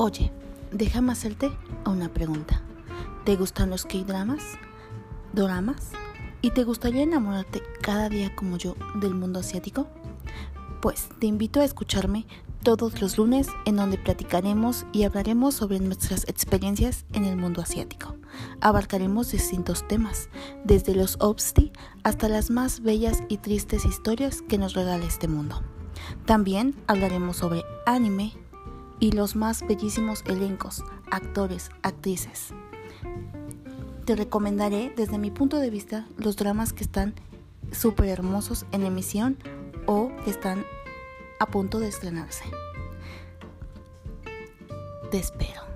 Oye, déjame hacerte una pregunta. ¿Te gustan los K-dramas? ¿Doramas? ¿Y te gustaría enamorarte cada día como yo del mundo asiático? Pues te invito a escucharme todos los lunes en donde platicaremos y hablaremos sobre nuestras experiencias en el mundo asiático. Abarcaremos distintos temas, desde los obsti hasta las más bellas y tristes historias que nos regala este mundo. También hablaremos sobre anime y los más bellísimos elencos, actores, actrices. Te recomendaré desde mi punto de vista los dramas que están súper hermosos en emisión o que están a punto de estrenarse. Te espero.